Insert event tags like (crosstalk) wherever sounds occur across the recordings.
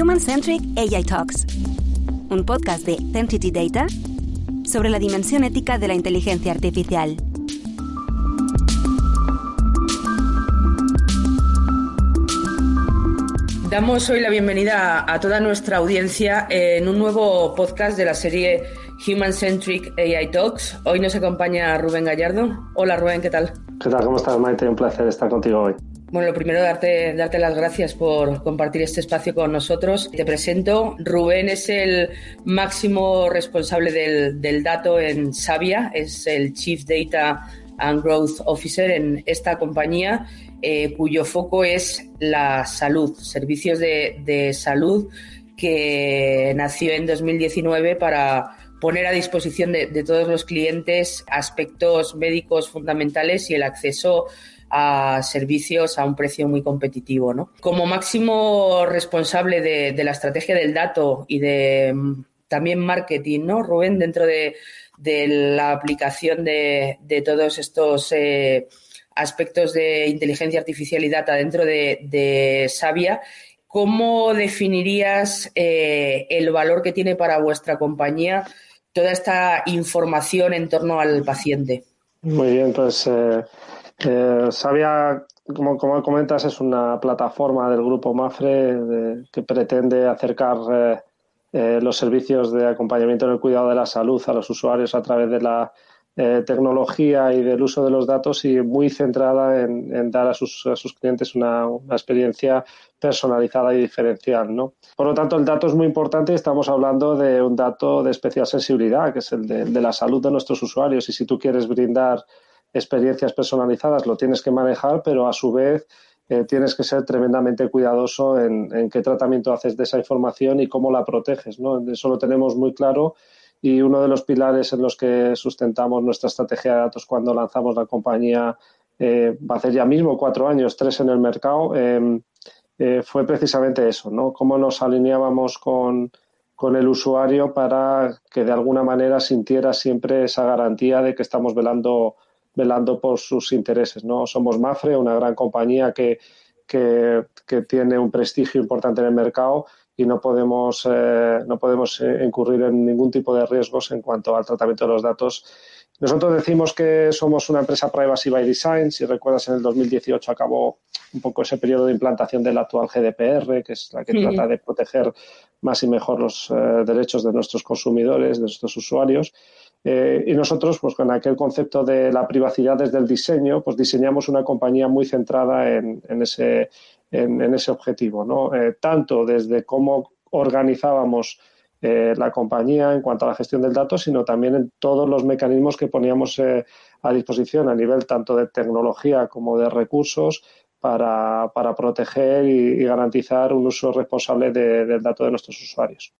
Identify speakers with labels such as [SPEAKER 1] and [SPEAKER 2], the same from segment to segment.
[SPEAKER 1] Human Centric AI Talks, un podcast de Entity Data sobre la dimensión ética de la inteligencia artificial.
[SPEAKER 2] Damos hoy la bienvenida a toda nuestra audiencia en un nuevo podcast de la serie Human Centric AI Talks. Hoy nos acompaña Rubén Gallardo. Hola Rubén, ¿qué tal?
[SPEAKER 3] ¿Qué tal? ¿Cómo estás, Maite? Un placer estar contigo hoy.
[SPEAKER 2] Bueno, lo primero, darte, darte las gracias por compartir este espacio con nosotros. Te presento. Rubén es el máximo responsable del, del dato en Savia, es el Chief Data and Growth Officer en esta compañía, eh, cuyo foco es la salud, servicios de, de salud, que nació en 2019 para poner a disposición de todos los clientes aspectos médicos fundamentales y el acceso a servicios a un precio muy competitivo. ¿no? Como máximo responsable de, de, la estrategia del dato y de mm, también marketing, ¿no, Rubén? Dentro de, de la aplicación de, de todos estos eh, aspectos de inteligencia artificial y data dentro de, Savia, ¿cómo definirías eh, el valor que tiene para vuestra compañía toda esta información en torno al paciente?
[SPEAKER 3] Muy bien, pues eh, eh, Sabia, como, como, comentas, es una plataforma del grupo Mafre que pretende acercar eh, eh, los servicios de acompañamiento en el cuidado de la salud a los usuarios a través de la tecnología y del uso de los datos y muy centrada en, dar a sus, a sus clientes una, experiencia personalizada y diferencial. ¿no? Por lo tanto, el dato es muy importante y estamos hablando de un dato de especial sensibilidad, que es el de la salud de nuestros usuarios. Y si tú quieres brindar experiencias personalizadas lo tienes que manejar, pero a su vez eh, tienes que ser tremendamente cuidadoso en, qué tratamiento haces de esa información y cómo la proteges. Eso lo tenemos muy claro y uno de los pilares en los que sustentamos nuestra estrategia de datos cuando lanzamos la compañía, eh, va a hacer ya mismo cuatro años, tres en el mercado, eh, eh, fue precisamente eso, ¿no? Cómo nos alineábamos con el usuario para que de alguna manera sintiera siempre esa garantía de que estamos velando velando por sus intereses. ¿no? Somos Mafre, una gran compañía que, que, que tiene un prestigio importante en el mercado y no podemos, eh, no podemos incurrir en ningún tipo de riesgos en cuanto al tratamiento de los datos. Nosotros decimos que somos una empresa privacy by design. Si recuerdas, en el 2018 acabó un poco ese periodo de implantación del actual GDPR, que es la que sí. trata de proteger más y mejor los eh, derechos de nuestros consumidores, de nuestros usuarios. Eh, y nosotros, pues con aquel concepto de la privacidad desde el diseño, pues diseñamos una compañía muy centrada en, ese, en, ese objetivo, ¿no? Eh, tanto desde cómo organizábamos eh, la compañía en cuanto a la gestión del dato, sino también en todos los mecanismos que poníamos eh, a disposición a nivel tanto de tecnología como de recursos para, para proteger y, garantizar un uso responsable de, del dato de nuestros usuarios.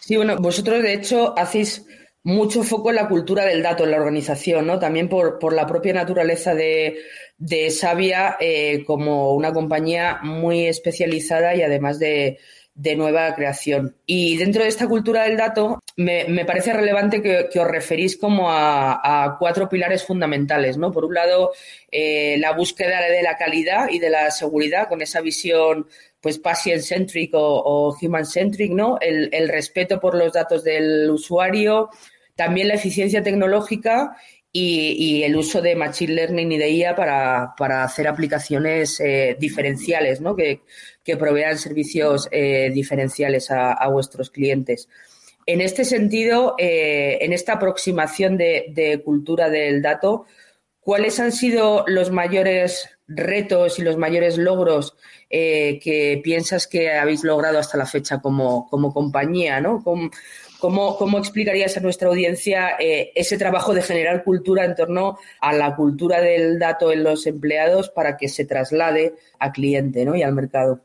[SPEAKER 2] Sí, bueno, vosotros de hecho hacéis mucho foco en la cultura del dato en la organización, ¿no? También por, por la propia naturaleza de, de Savia eh, como una compañía muy especializada y además de, de, nueva creación. Y dentro de esta cultura del dato, me, me parece relevante que, os referís como a, cuatro pilares fundamentales, ¿no? Por un lado, eh, la búsqueda de la calidad y de la seguridad con esa visión pues patient-centric o, human-centric, ¿no? El respeto por los datos del usuario, también la eficiencia tecnológica y, el uso de Machine Learning y de IA para, para hacer aplicaciones eh, diferenciales, ¿no? que, que, provean servicios eh, diferenciales a, a, vuestros clientes. En este sentido, eh, en esta aproximación de, de, cultura del dato, ¿cuáles han sido los mayores retos y los mayores logros que piensas que habéis logrado hasta la fecha como, como compañía? ¿no? ¿Cómo, ¿cómo, cómo explicarías a nuestra audiencia eh, ese trabajo de generar cultura en torno a la cultura del dato en los empleados para que se traslade al cliente ¿no? y al mercado?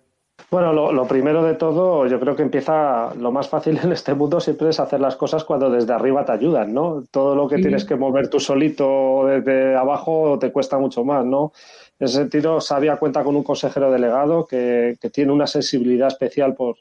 [SPEAKER 3] Bueno, lo, primero de todo, yo creo que empieza lo más fácil en este mundo siempre es hacer las cosas cuando desde arriba te ayudan, ¿no? Todo lo que tienes que mover tú solito desde abajo te cuesta mucho más, ¿no? En ese sentido, Sabia cuenta con un consejero delegado que, tiene una sensibilidad especial por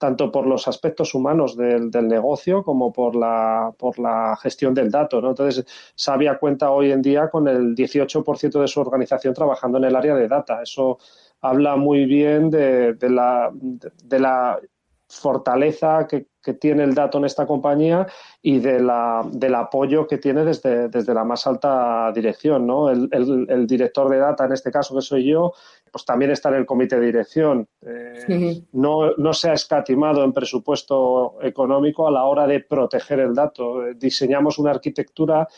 [SPEAKER 3] tanto por los aspectos humanos del, negocio como por la, por la gestión del dato. ¿no? Entonces, Sabia cuenta hoy en día con el 18% de su organización trabajando en el área de data. Eso habla muy bien de, la, de, la fortaleza que, tiene el dato en esta compañía y de la, del apoyo que tiene desde, desde la más alta dirección. ¿no? El, director de data, en este caso que soy yo, pues también está en el comité de dirección. Eh, no, no se ha escatimado en presupuesto económico a la hora de proteger el dato. Diseñamos una arquitectura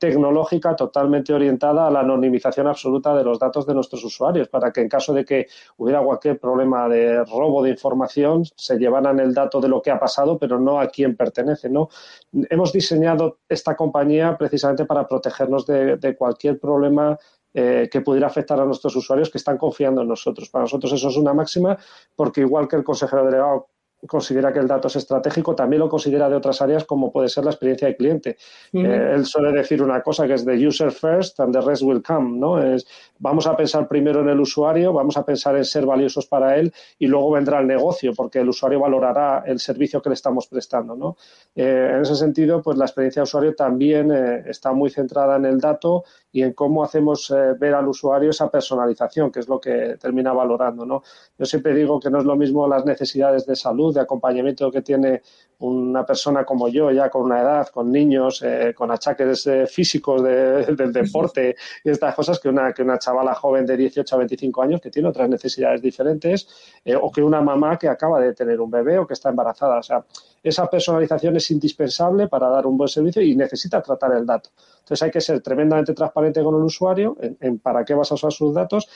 [SPEAKER 3] tecnológica totalmente orientada a la anonimización absoluta de los datos de nuestros usuarios, para que en caso de que hubiera cualquier problema de robo de información, se llevaran el dato de lo que ha pasado, pero no a quién pertenece. ¿no? Hemos diseñado esta compañía precisamente para protegernos de, cualquier problema eh, que pudiera afectar a nuestros usuarios que están confiando en nosotros. Para nosotros eso es una máxima porque igual que el consejero delegado considera que el dato es estratégico, también lo considera de otras áreas como puede ser la experiencia de cliente. Eh, él suele decir una cosa que es de user first and the rest will come, ¿no? Es vamos a pensar primero en el usuario, vamos a pensar en ser valiosos para él y luego vendrá el negocio porque el usuario valorará el servicio que le estamos prestando, ¿no? Eh, en ese sentido, pues la experiencia de usuario también eh, está muy centrada en el dato y en cómo hacemos ver al usuario esa personalización, que es lo que termina valorando, ¿no? Yo siempre digo que no es lo mismo las necesidades de salud de acompañamiento que tiene una persona como yo, ya con una edad, con niños, eh, con achaques eh, físicos (laughs) del deporte y estas cosas, que una, que una chavala joven de 18 a 25 años que tiene otras necesidades diferentes, eh, o que una mamá que acaba de tener un bebé o que está embarazada. O sea, esa personalización es indispensable para dar un buen servicio y necesita tratar el dato. Entonces hay que ser tremendamente transparente con el usuario en para qué vas a usar sus datos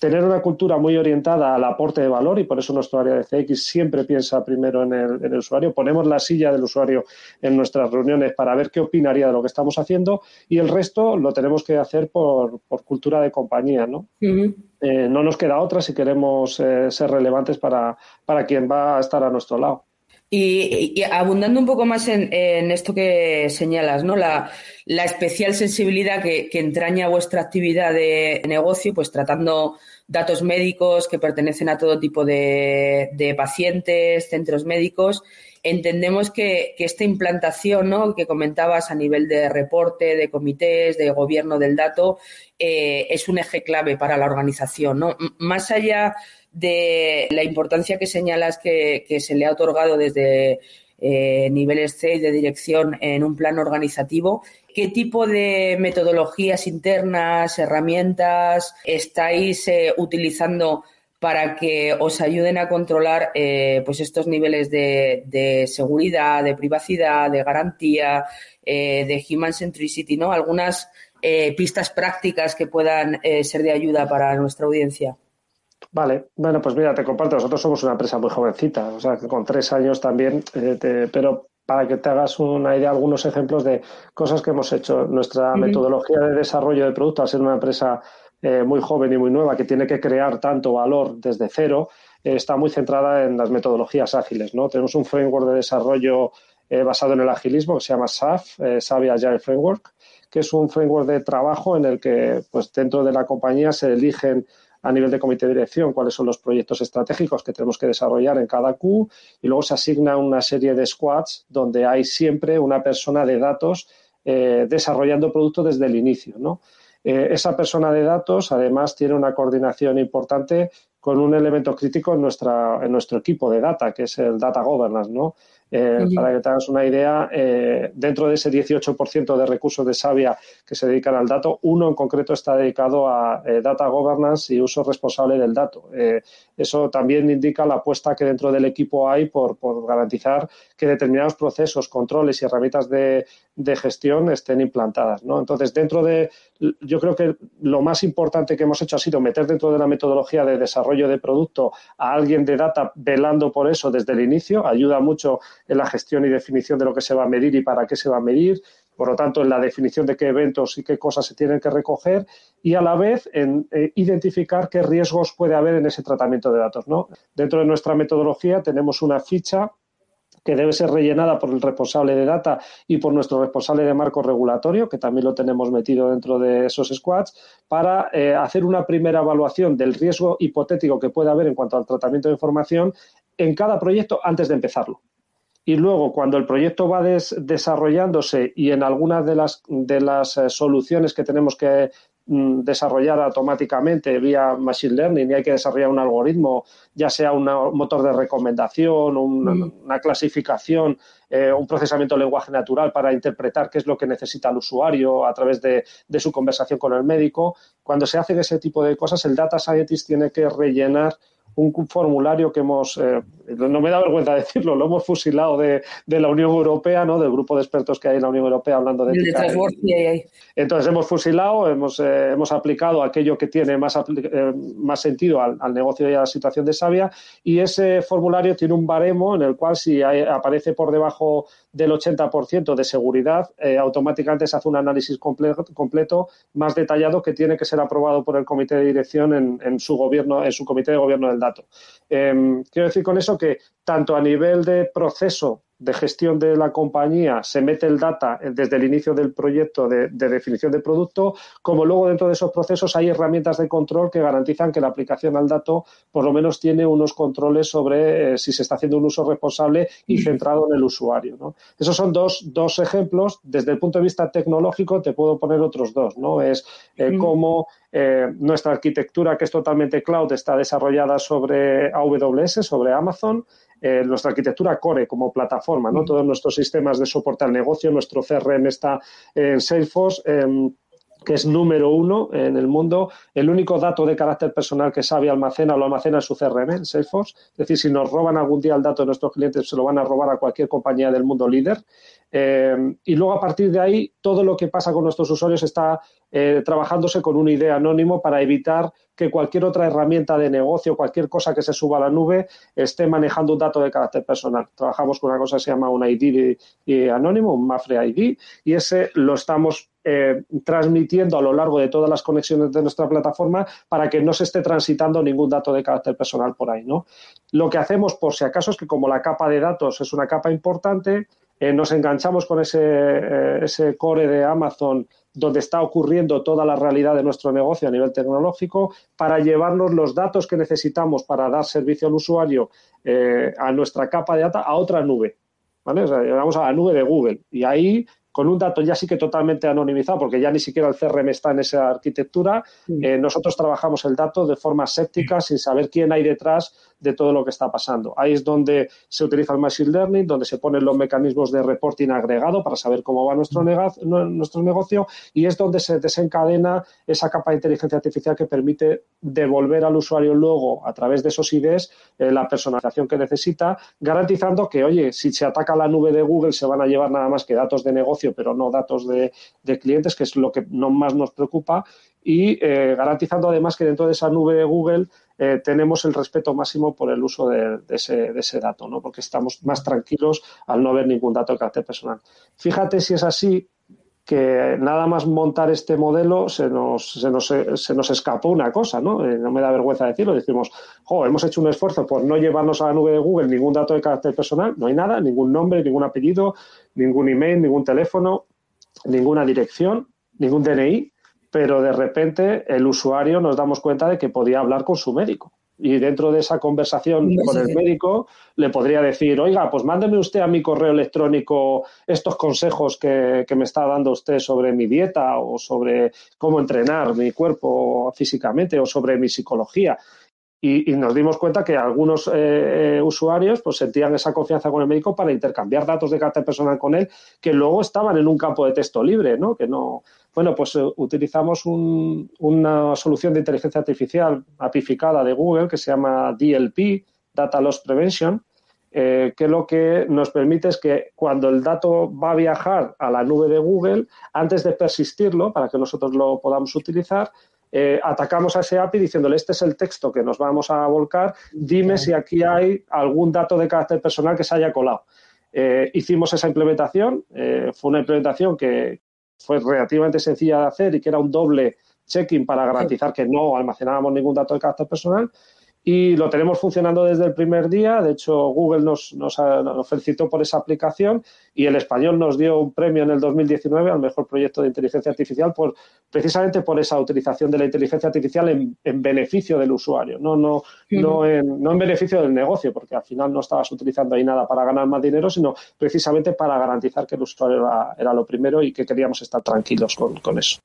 [SPEAKER 3] tener una cultura muy orientada al aporte de valor y por eso nuestro área de CX siempre piensa primero en el, usuario. Ponemos la silla del usuario en nuestras reuniones para ver qué opinaría de lo que estamos haciendo y el resto lo tenemos que hacer por, cultura de compañía. ¿no? Eh, no nos queda otra si queremos eh, ser relevantes para, para quien va a estar a nuestro lado.
[SPEAKER 2] Y, abundando un poco más en, esto que señalas, ¿no? La, especial sensibilidad que, entraña vuestra actividad de negocio, pues tratando datos médicos que pertenecen a todo tipo de, pacientes, centros médicos, entendemos que, esta implantación ¿no? que comentabas a nivel de reporte, de comités, de gobierno del dato, eh, es un eje clave para la organización. ¿no? Más allá la importancia que señalas que, se le ha otorgado desde eh, niveles C de dirección en un plan organizativo. ¿Qué tipo de metodologías internas, herramientas estáis eh, utilizando para que os ayuden a controlar eh, pues estos niveles de, seguridad, de privacidad, de garantía, de human centricity, ¿no? Algunas pistas prácticas que puedan ser de ayuda para nuestra audiencia.
[SPEAKER 3] Vale, bueno, pues mira, te comparto, nosotros somos una empresa muy jovencita, o sea, que con tres años también, eh, pero para que te hagas una idea, algunos ejemplos de cosas que hemos hecho. Nuestra metodología de desarrollo de producto, al ser una empresa eh, muy joven y muy nueva que tiene que crear tanto valor desde cero, eh, está muy centrada en las metodologías ágiles, ¿no? Tenemos un framework de desarrollo basado en el agilismo que se llama SAF, Savvy Agile Framework, que es un framework de trabajo en el que, pues, dentro de la compañía se eligen a nivel de comité de dirección cuáles son los proyectos estratégicos que tenemos que desarrollar en cada Q y luego se asigna una serie de squads donde hay siempre una persona de datos eh, desarrollando producto desde el inicio. ¿no? Eh, esa persona de datos además tiene una coordinación importante con un elemento crítico en, nuestra, en nuestro equipo de data, que es el data governance, ¿no? Eh, para que te hagas una idea, eh, dentro de ese 18% de recursos de Savia que se dedican al dato, uno en concreto está dedicado a eh, data governance y uso responsable del dato. eso también indica la apuesta que dentro del equipo hay por, garantizar que determinados procesos, controles y herramientas de, de gestión estén implantadas. ¿no? Entonces, dentro de, yo creo que lo más importante que hemos hecho ha sido meter dentro de la metodología de desarrollo de producto a alguien de data velando por eso desde el inicio. Ayuda mucho en la gestión y definición de lo que se va a medir y para qué se va a medir, por lo tanto, en la definición de qué eventos y qué cosas se tienen que recoger y a la vez en eh, identificar qué riesgos puede haber en ese tratamiento de datos. Dentro de nuestra metodología tenemos una ficha que debe ser rellenada por el responsable de data y por nuestro responsable de marco regulatorio, que también lo tenemos metido dentro de esos squads, para eh, hacer una primera evaluación del riesgo hipotético que puede haber en cuanto al tratamiento de información en cada proyecto antes de empezarlo. Y luego, cuando el proyecto va desarrollándose y en algunas de las, de las eh, soluciones que tenemos que Mm, desarrollada automáticamente vía Machine Learning y hay que desarrollar un algoritmo, ya sea un motor de recomendación, mm. una, clasificación, eh, un procesamiento de lenguaje natural para interpretar qué es lo que necesita el usuario a través de, de su conversación con el médico. Cuando se hacen ese tipo de cosas, el data scientist tiene que rellenar un formulario que hemos, eh, no me da vergüenza (laughs) decirlo, lo hemos fusilado de, la Unión Europea, ¿no? del grupo de expertos que hay en la Unión Europea hablando de...
[SPEAKER 2] de
[SPEAKER 3] Entonces hemos fusilado, hemos, eh, hemos aplicado aquello que tiene más, eh, más sentido al, negocio y a la situación de Sabia y ese formulario tiene un baremo en el cual si aparece por debajo del 80% de seguridad, automáticamente se hace un análisis completo, completo, más detallado que tiene que ser aprobado por el comité de dirección en, en su gobierno, en su comité de gobierno del dato. Em, quiero decir con eso que tanto a nivel de proceso de gestión de la compañía se mete el data desde el inicio del proyecto de, definición de producto, como luego dentro de esos procesos hay herramientas de control que garantizan que la aplicación al dato por lo menos tiene unos controles sobre eh, si se está haciendo un uso responsable y centrado en el usuario. Esos son dos, dos, ejemplos. Desde el punto de vista tecnológico te puedo poner otros dos. ¿no? Es eh, cómo eh, nuestra arquitectura, que es totalmente cloud, está desarrollada sobre AWS, sobre Amazon. Eh, nuestra arquitectura Core como plataforma, ¿no? Todos nuestros sistemas de soporte al negocio, nuestro CRM está en Salesforce. Em, que es número uno en el mundo. El único dato de carácter personal que sabe almacena lo almacena en su CRM, en Salesforce. Es decir, si nos roban algún día el dato de nuestros clientes, se lo van a robar a cualquier compañía del mundo líder. Eh, y luego, a partir de ahí, todo lo que pasa con nuestros usuarios está eh, trabajándose con un ID anónimo para evitar que cualquier otra herramienta de negocio, cualquier cosa que se suba a la nube, esté manejando un dato de carácter personal. Trabajamos con una cosa que se llama un ID anónimo, un Mafre ID, y ese lo estamos eh, transmitiendo a lo largo de todas las conexiones de nuestra plataforma para que no se esté transitando ningún dato de carácter personal por ahí. ¿no? Lo que hacemos, por si acaso, es que como la capa de datos es una capa importante, eh, nos enganchamos con ese, eh, ese core de Amazon donde está ocurriendo toda la realidad de nuestro negocio a nivel tecnológico para llevarnos los datos que necesitamos para dar servicio al usuario a nuestra capa de data a otra nube. ¿vale? Llevamos a la nube de Google y ahí con un dato ya sí que totalmente anonimizado, porque ya ni siquiera el CRM está en esa arquitectura, eh, nosotros trabajamos el dato de forma séptica, sin saber quién hay detrás de todo lo que está pasando. Ahí es donde se utiliza el Machine Learning, donde se ponen los mecanismos de reporting agregado para saber cómo va nuestro, nuestro negocio y es donde se desencadena esa capa de inteligencia artificial que permite devolver al usuario luego, a través de esos IDs, eh, la personalización que necesita, garantizando que, oye, si se ataca la nube de Google se van a llevar nada más que datos de negocio, pero no datos de, clientes, que es lo que no más nos preocupa, y eh, garantizando además que dentro de esa nube de Google eh, tenemos el respeto máximo por el uso de, ese, de, ese, dato, ¿no? porque estamos más tranquilos al no haber ningún dato de carácter personal. Fíjate si es así que nada más montar este modelo se nos, se nos, se nos escapó una cosa, ¿no? Eh, no me da vergüenza decirlo. Decimos, jo, hemos hecho un esfuerzo por no llevarnos a la nube de Google ningún dato de carácter personal, no hay nada, ningún nombre, ningún apellido, ningún email, ningún teléfono, ninguna dirección, ningún DNI pero de repente el usuario nos damos cuenta de que podía hablar con su médico. Y dentro de esa conversación con el médico le podría decir, oiga, pues mándeme usted a mi correo electrónico estos consejos que, me está dando usted sobre mi dieta o sobre cómo entrenar mi cuerpo físicamente o sobre mi psicología. Y, nos dimos cuenta que algunos eh, eh, usuarios pues sentían esa confianza con el médico para intercambiar datos de carácter personal con él que luego estaban en un campo de texto libre, ¿no? Que no, bueno, pues eh, utilizamos una solución de inteligencia artificial apificada de Google que se llama DLP, Data Loss Prevention, que lo que nos permite es que cuando el dato va a viajar a la nube de Google, antes de persistirlo, para que nosotros lo podamos utilizar, eh, atacamos a ese API diciéndole este es el texto que nos vamos a volcar, dime si aquí hay algún dato de carácter personal que se haya colado. Eh, hicimos esa implementación, eh, fue una implementación que fue relativamente sencilla de hacer y que era un doble check-in para garantizar que no almacenábamos ningún dato de carácter personal y lo tenemos funcionando desde el primer día. De hecho, Google nos, nos, felicitó por esa aplicación y el español nos dio un premio en el 2019 al mejor proyecto de inteligencia artificial por, precisamente por esa utilización de la inteligencia artificial en, beneficio del usuario, no, no, no, en, no en beneficio del negocio, porque al final no estabas utilizando ahí nada para ganar más dinero, sino precisamente para garantizar que el usuario era, lo primero y que queríamos estar tranquilos con, con eso.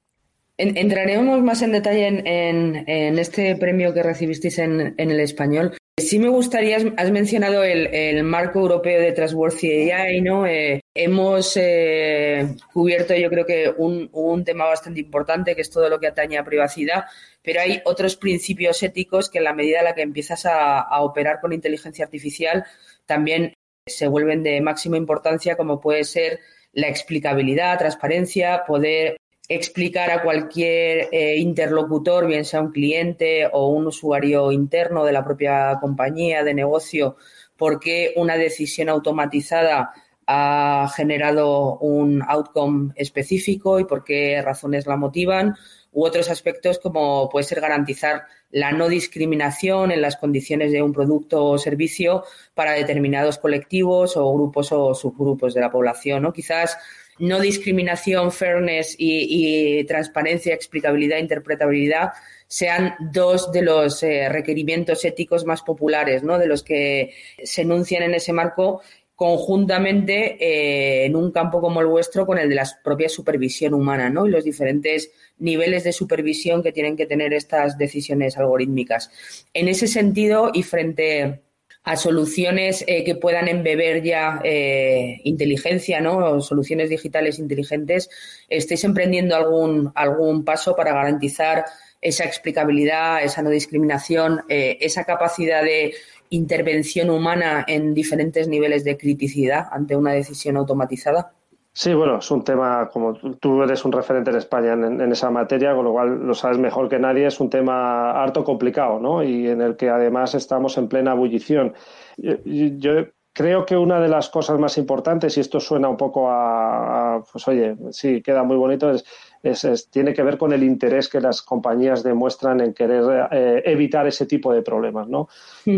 [SPEAKER 2] Entraremos más en detalle en, este premio que recibisteis en, el español. Sí me gustaría, has mencionado el, marco europeo de Trustworthy AI, ¿no? Eh, hemos eh, cubierto yo creo que un, tema bastante importante que es todo lo que atañe a privacidad, pero hay otros principios éticos que en la medida en la que empiezas a operar con inteligencia artificial también se vuelven de máxima importancia como puede ser la explicabilidad, transparencia, poder explicar a cualquier eh, interlocutor, bien sea un cliente o un usuario interno de la propia compañía de negocio, por qué una decisión automatizada ha generado un outcome específico y por qué razones la motivan, u otros aspectos como puede ser garantizar la no discriminación en las condiciones de un producto o servicio para determinados colectivos o grupos o subgrupos de la población. ¿no? Quizás no discriminación, fairness y, transparencia, explicabilidad, interpretabilidad sean dos de los eh, requerimientos éticos más populares, ¿no? De los que se enuncian en ese marco conjuntamente eh, en un campo como el vuestro con el de la propia supervisión humana, ¿no? Y los diferentes niveles de supervisión que tienen que tener estas decisiones algorítmicas. En ese sentido, y frente a soluciones eh, que puedan embeber ya eh, inteligencia, ¿no? soluciones digitales inteligentes, ¿estáis emprendiendo algún, algún paso para garantizar esa explicabilidad, esa no discriminación, eh, esa capacidad de intervención humana en diferentes niveles de criticidad ante una decisión automatizada?
[SPEAKER 3] Sí, bueno, es un tema, como tú eres un referente en España en, esa materia, con lo cual lo sabes mejor que nadie, es un tema harto complicado, ¿no? Y en el que además estamos en plena ebullición. Yo, creo que una de las cosas más importantes, y esto suena un poco a, pues oye, sí, queda muy bonito, es, es, tiene que ver con el interés que las compañías demuestran en querer eh, evitar ese tipo de problemas, ¿no?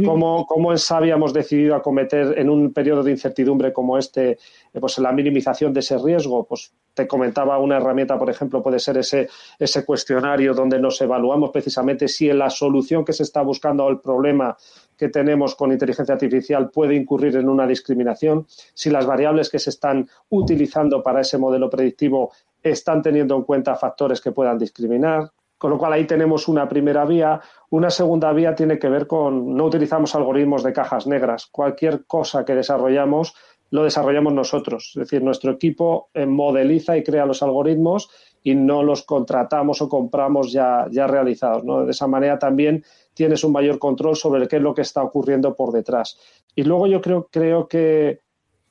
[SPEAKER 3] ¿Cómo, ¿Cómo, en Sabia hemos decidido acometer en un periodo de incertidumbre como este eh, pues la minimización de ese riesgo. Pues te comentaba una herramienta, por ejemplo, puede ser ese, ese cuestionario donde nos evaluamos precisamente si la solución que se está buscando al problema que tenemos con inteligencia artificial puede incurrir en una discriminación, si las variables que se están utilizando para ese modelo predictivo están teniendo en cuenta factores que puedan discriminar. Con lo cual ahí tenemos una primera vía. Una segunda vía tiene que ver con no utilizamos algoritmos de cajas negras. Cualquier cosa que desarrollamos lo desarrollamos nosotros. Es decir, nuestro equipo modeliza y crea los algoritmos y no los contratamos o compramos ya, ya realizados. De esa manera también tienes un mayor control sobre qué es lo que está ocurriendo por detrás. Y luego yo creo, creo que,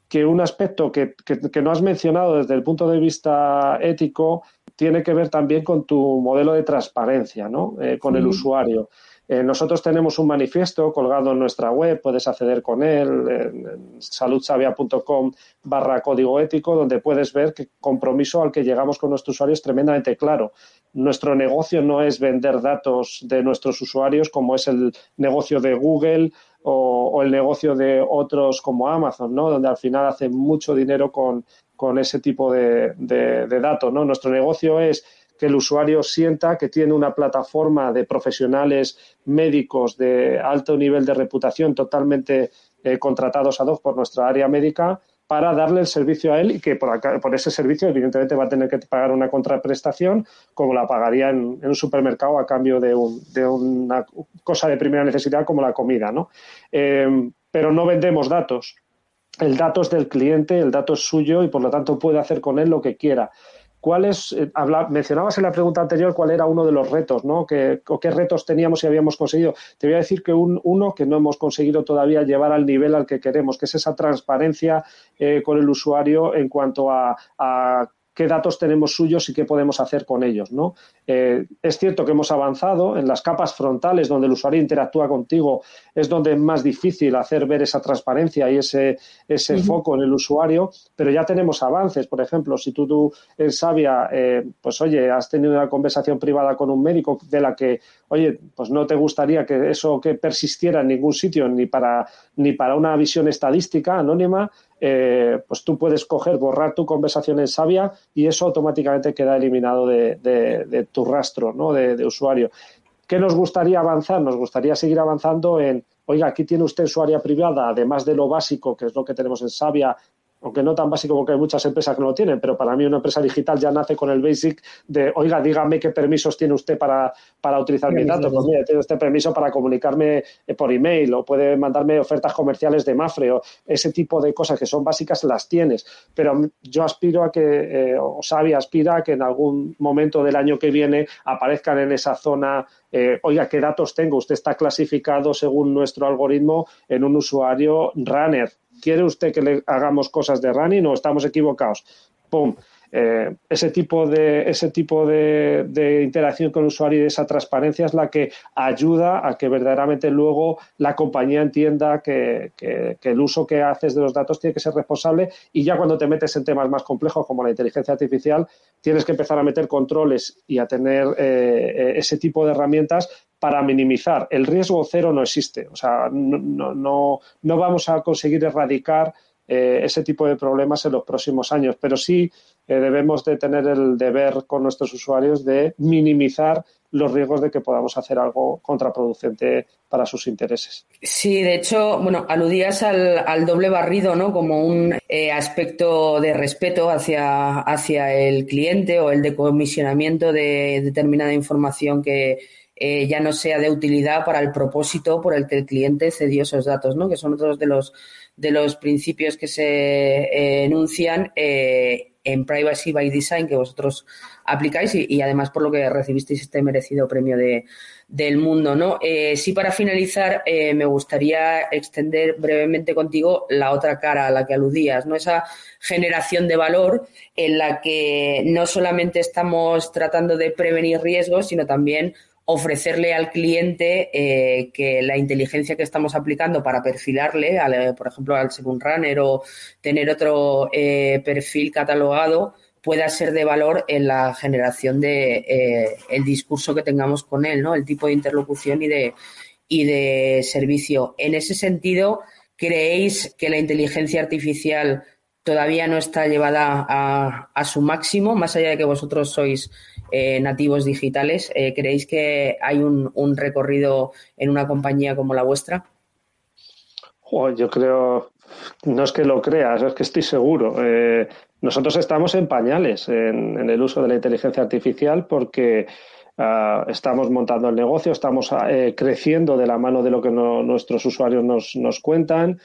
[SPEAKER 3] que un aspecto que, que, no has mencionado desde el punto de vista ético tiene que ver también con tu modelo de transparencia, ¿no? Eh, con el usuario. Eh, nosotros tenemos un manifiesto colgado en nuestra web, puedes acceder con él en, saludsavia.com barra código ético, donde puedes ver que compromiso al que llegamos con nuestros usuarios es tremendamente claro. Nuestro negocio no es vender datos de nuestros usuarios como es el negocio de Google o, el negocio de otros como Amazon, ¿no? donde al final hacen mucho dinero con, ese tipo de, de datos. ¿no? Nuestro negocio es que el usuario sienta que tiene una plataforma de profesionales médicos de alto nivel de reputación totalmente eh, contratados ad hoc por nuestra área médica para darle el servicio a él y que por, ese servicio evidentemente va a tener que pagar una contraprestación como la pagaría en, un supermercado a cambio de, una cosa de primera necesidad como la comida, ¿no? Eh, pero no vendemos datos. El dato es del cliente, el dato es suyo y por lo tanto puede hacer con él lo que quiera. ¿Cuáles, eh, mencionabas en la pregunta anterior cuál era uno de los retos, ¿no? ¿Qué, retos teníamos y habíamos conseguido? Te voy a decir que uno que no hemos conseguido todavía llevar al nivel al que queremos, que es esa transparencia eh, con el usuario en cuanto a, qué datos tenemos suyos y qué podemos hacer con ellos. ¿no? Eh, es cierto que hemos avanzado en las capas frontales donde el usuario interactúa contigo, es donde es más difícil hacer ver esa transparencia y ese, ese foco en el usuario, pero ya tenemos avances. Por ejemplo, si tú, tú en Sabia, eh, pues oye, has tenido una conversación privada con un médico de la que, oye, pues no te gustaría que eso que persistiera en ningún sitio, ni para, ni para una visión estadística anónima, eh, pues tú puedes coger, borrar tu conversación en Sabia y eso automáticamente queda eliminado de, tu rastro ¿no? de, usuario. ¿Qué nos gustaría avanzar? Nos gustaría seguir avanzando en, oiga, aquí tiene usted su área privada, además de lo básico, que es lo que tenemos en Sabia, aunque no tan básico porque hay muchas empresas que no lo tienen, pero para mí una empresa digital ya nace con el basic de, oiga, dígame qué permisos tiene usted para, para utilizar mis datos. Pues mira, tiene usted permiso para comunicarme eh, por email o puede mandarme ofertas comerciales de Mafre o ese tipo de cosas que son básicas las tienes. Pero yo aspiro a que, eh, o Xavi aspira a que en algún momento del año que viene aparezcan en esa zona eh, oiga, ¿qué datos tengo? Usted está clasificado según nuestro algoritmo en un usuario runner. ¿Quiere usted que le hagamos cosas de running o estamos equivocados? ¡Pum! Eh, ese tipo de ese tipo de, interacción con el usuario y de esa transparencia es la que ayuda a que verdaderamente luego la compañía entienda que, el uso que haces de los datos tiene que ser responsable y ya cuando te metes en temas más complejos como la inteligencia artificial tienes que empezar a meter controles y a tener eh, ese tipo de herramientas para minimizar. El riesgo cero no existe. O sea, no, no, no vamos a conseguir erradicar eh, ese tipo de problemas en los próximos años, pero sí eh, debemos de tener el deber con nuestros usuarios de minimizar los riesgos de que podamos hacer algo contraproducente para sus intereses.
[SPEAKER 2] Sí, de hecho, bueno, aludías al, doble barrido, ¿no? Como un eh, aspecto de respeto hacia, hacia el cliente o el decomisionamiento de determinada información que, eh, ya no sea de utilidad para el propósito por el que el cliente cedió esos datos, ¿no? que son otros de los, de los principios que se eh, enuncian eh, en Privacy by Design que vosotros aplicáis y, además por lo que recibisteis este merecido premio de, del mundo. ¿no? sí, para finalizar, me gustaría extender brevemente contigo la otra cara a la que aludías, ¿no? esa generación de valor en la que no solamente estamos tratando de prevenir riesgos, sino también ofrecerle al cliente eh, que la inteligencia que estamos aplicando para perfilarle, por ejemplo, al Second Runner o tener otro eh, perfil catalogado, pueda ser de valor en la generación de eh, discurso que tengamos con él, ¿no? El tipo de interlocución y de, y de servicio. En ese sentido, ¿creéis que la inteligencia artificial todavía no está llevada a, su máximo, más allá de que vosotros sois eh, nativos digitales. Eh, ¿Creéis que hay un, recorrido en una compañía como la vuestra?
[SPEAKER 3] yo creo, no es que lo creas, es que estoy seguro. Eh, nosotros estamos en pañales en, el uso de la inteligencia artificial porque ah, estamos montando el negocio, estamos creciendo de la mano de lo que nuestros usuarios nos cuentan.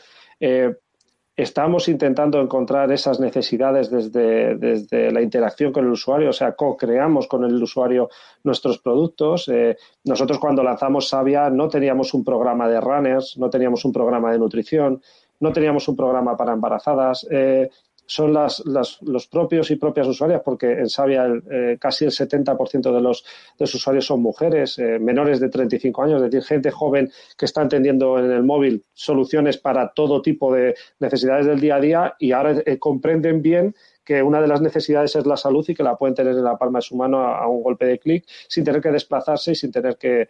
[SPEAKER 3] Estamos intentando encontrar esas necesidades desde, la interacción con el usuario, o sea, co-creamos con el usuario nuestros productos. Eh, nosotros cuando lanzamos Sabia no teníamos un programa de runners, no teníamos un programa de nutrición, no teníamos un programa para embarazadas. Eh, son las, los propios y propias usuarias, porque en Sabia eh, casi el 70% de los, de los usuarios son mujeres, eh, menores de 35 años, es decir, gente joven que está entendiendo en el móvil soluciones para todo tipo de necesidades del día a día y ahora eh, comprenden bien que una de las necesidades es la salud y que la pueden tener en la palma de su mano a, un golpe de clic sin tener que desplazarse y sin tener que,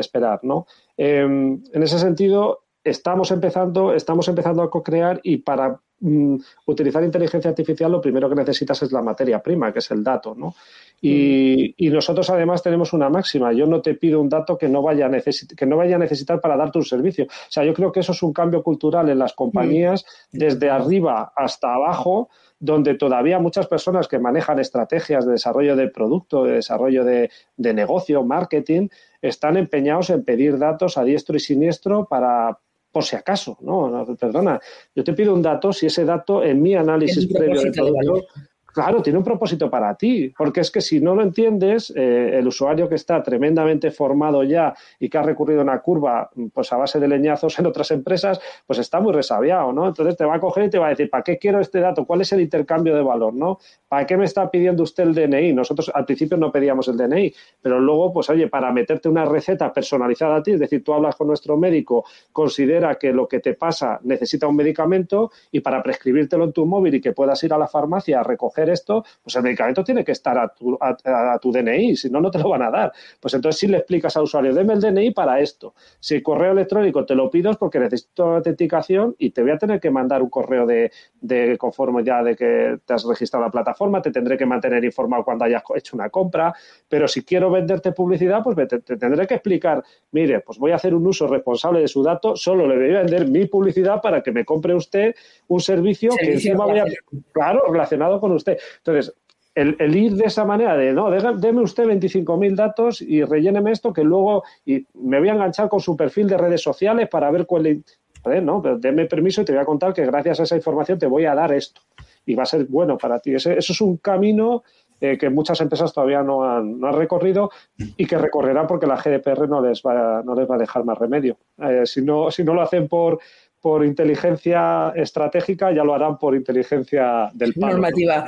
[SPEAKER 3] esperar. ¿no? Em, en ese sentido, estamos empezando, estamos empezando a co-crear y para Mm, utilizar inteligencia artificial, lo primero que necesitas es la materia prima, que es el dato, ¿no? Y, nosotros además tenemos una máxima. Yo no te pido un dato que no vaya a que no vaya a necesitar para darte un servicio. O sea, yo creo que eso es un cambio cultural en las compañías mm. desde arriba hasta abajo donde todavía muchas personas que manejan estrategias de desarrollo de producto, de desarrollo de, de negocio, marketing, están empeñados en pedir datos a diestro y siniestro para, por si acaso, ¿no? Perdona, yo te pido un dato si ese dato en mi análisis previo del producto, claro, tiene un propósito para ti, porque es que si no lo entiendes, eh, el usuario que está tremendamente formado ya y que ha recurrido a una curva pues a base de leñazos en otras empresas, pues está muy resabiado, ¿no? Entonces te va a coger y te va a decir, ¿para qué quiero este dato? ¿Cuál es el intercambio de valor, no? ¿Para qué me está pidiendo usted el DNI? Nosotros al principio no pedíamos el DNI, pero luego, pues oye, para meterte una receta personalizada a ti, es decir, tú hablas con nuestro médico, considera que lo que te pasa necesita un medicamento y para prescribírtelo en tu móvil y que puedas ir a la farmacia a recoger esto, pues el medicamento tiene que estar a tu, a, tu DNI, si no, no te lo van a dar. Pues entonces si le explicas al usuario, deme el DNI para esto. Si el correo electrónico te lo pido es porque necesito autenticación y te voy a tener que mandar un correo de, de conforme ya de que te has registrado la plataforma, te tendré que mantener informado cuando hayas hecho una compra, pero si quiero venderte publicidad, pues te, tendré que explicar, mire, pues voy a hacer un uso responsable de su dato, solo le voy a vender mi publicidad para que me compre usted un servicio, que encima vaya, claro, relacionado con usted. Entonces, el, ir de esa manera de, no, déme usted 25.000 datos y relléneme esto que luego y me voy a enganchar con su perfil de redes sociales para ver cuál es... No, pero déme permiso y te voy a contar que gracias a esa información te voy a dar esto y va a ser bueno para ti. eso es un camino eh, que muchas empresas todavía no han, no han, recorrido y que recorrerán porque la GDPR no les va, no les va a dejar más remedio. Eh, si, no, si no lo hacen por, por inteligencia estratégica, ya lo harán por inteligencia del palo,
[SPEAKER 2] Normativa.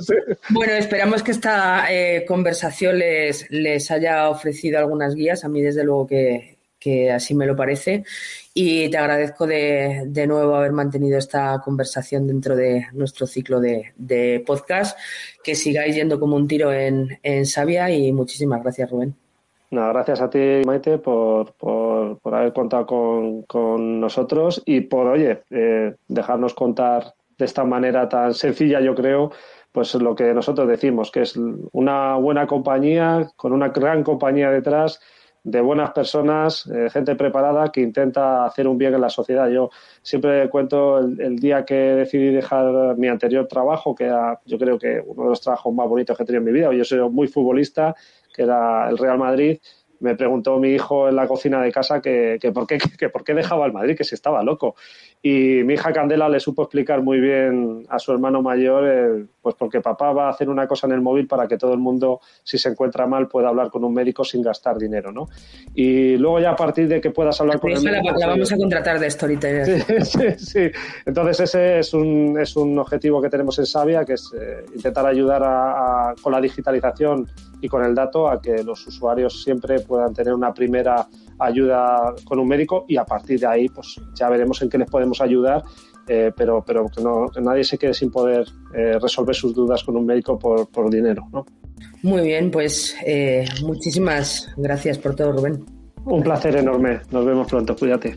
[SPEAKER 2] (laughs) bueno, esperamos que esta eh, conversación les, les haya ofrecido algunas guías. A mí, desde luego, que, que así me lo parece. Y te agradezco de, de, nuevo haber mantenido esta conversación dentro de nuestro ciclo de, de podcast. Que sigáis yendo como un tiro en, en Sabia y muchísimas gracias, Rubén.
[SPEAKER 3] No, gracias a ti, Maite, por, por, por haber contado con, con, nosotros y por, oye, eh, dejarnos contar de esta manera tan sencilla, yo creo, pues lo que nosotros decimos, que es una buena compañía, con una gran compañía detrás de buenas personas, eh, gente preparada que intenta hacer un bien en la sociedad. Yo siempre cuento el, día que decidí dejar mi anterior trabajo, que era yo creo que uno de los trabajos más bonitos que he tenido en mi vida. Yo soy muy futbolista, que era el Real Madrid, me preguntó mi hijo en la cocina de casa que, por, qué, (laughs) que, por qué dejaba el Madrid, que si estaba loco. Y mi hija Candela le supo explicar muy bien a su hermano mayor, eh, pues porque papá va a hacer una cosa en el móvil para que todo el mundo, si se encuentra mal, pueda hablar con un médico sin gastar dinero, ¿no? Y luego ya a partir de que puedas hablar con el médico...
[SPEAKER 2] La, la vamos a contratar de Storyteller. (laughs)
[SPEAKER 3] Sí, sí, sí, Entonces ese es un, es un objetivo que tenemos en Sabia, que es eh, intentar ayudar a, con la digitalización y con el dato a que los usuarios siempre puedan tener una primera ayuda con un médico y a partir de ahí pues ya veremos en qué les podemos ayudar eh, pero, pero que, no, nadie se quede sin poder eh, resolver sus dudas con un médico por, por dinero. ¿no?
[SPEAKER 2] Muy bien, pues eh, muchísimas gracias por todo, Rubén.
[SPEAKER 3] Un placer enorme. Nos vemos pronto. Cuídate.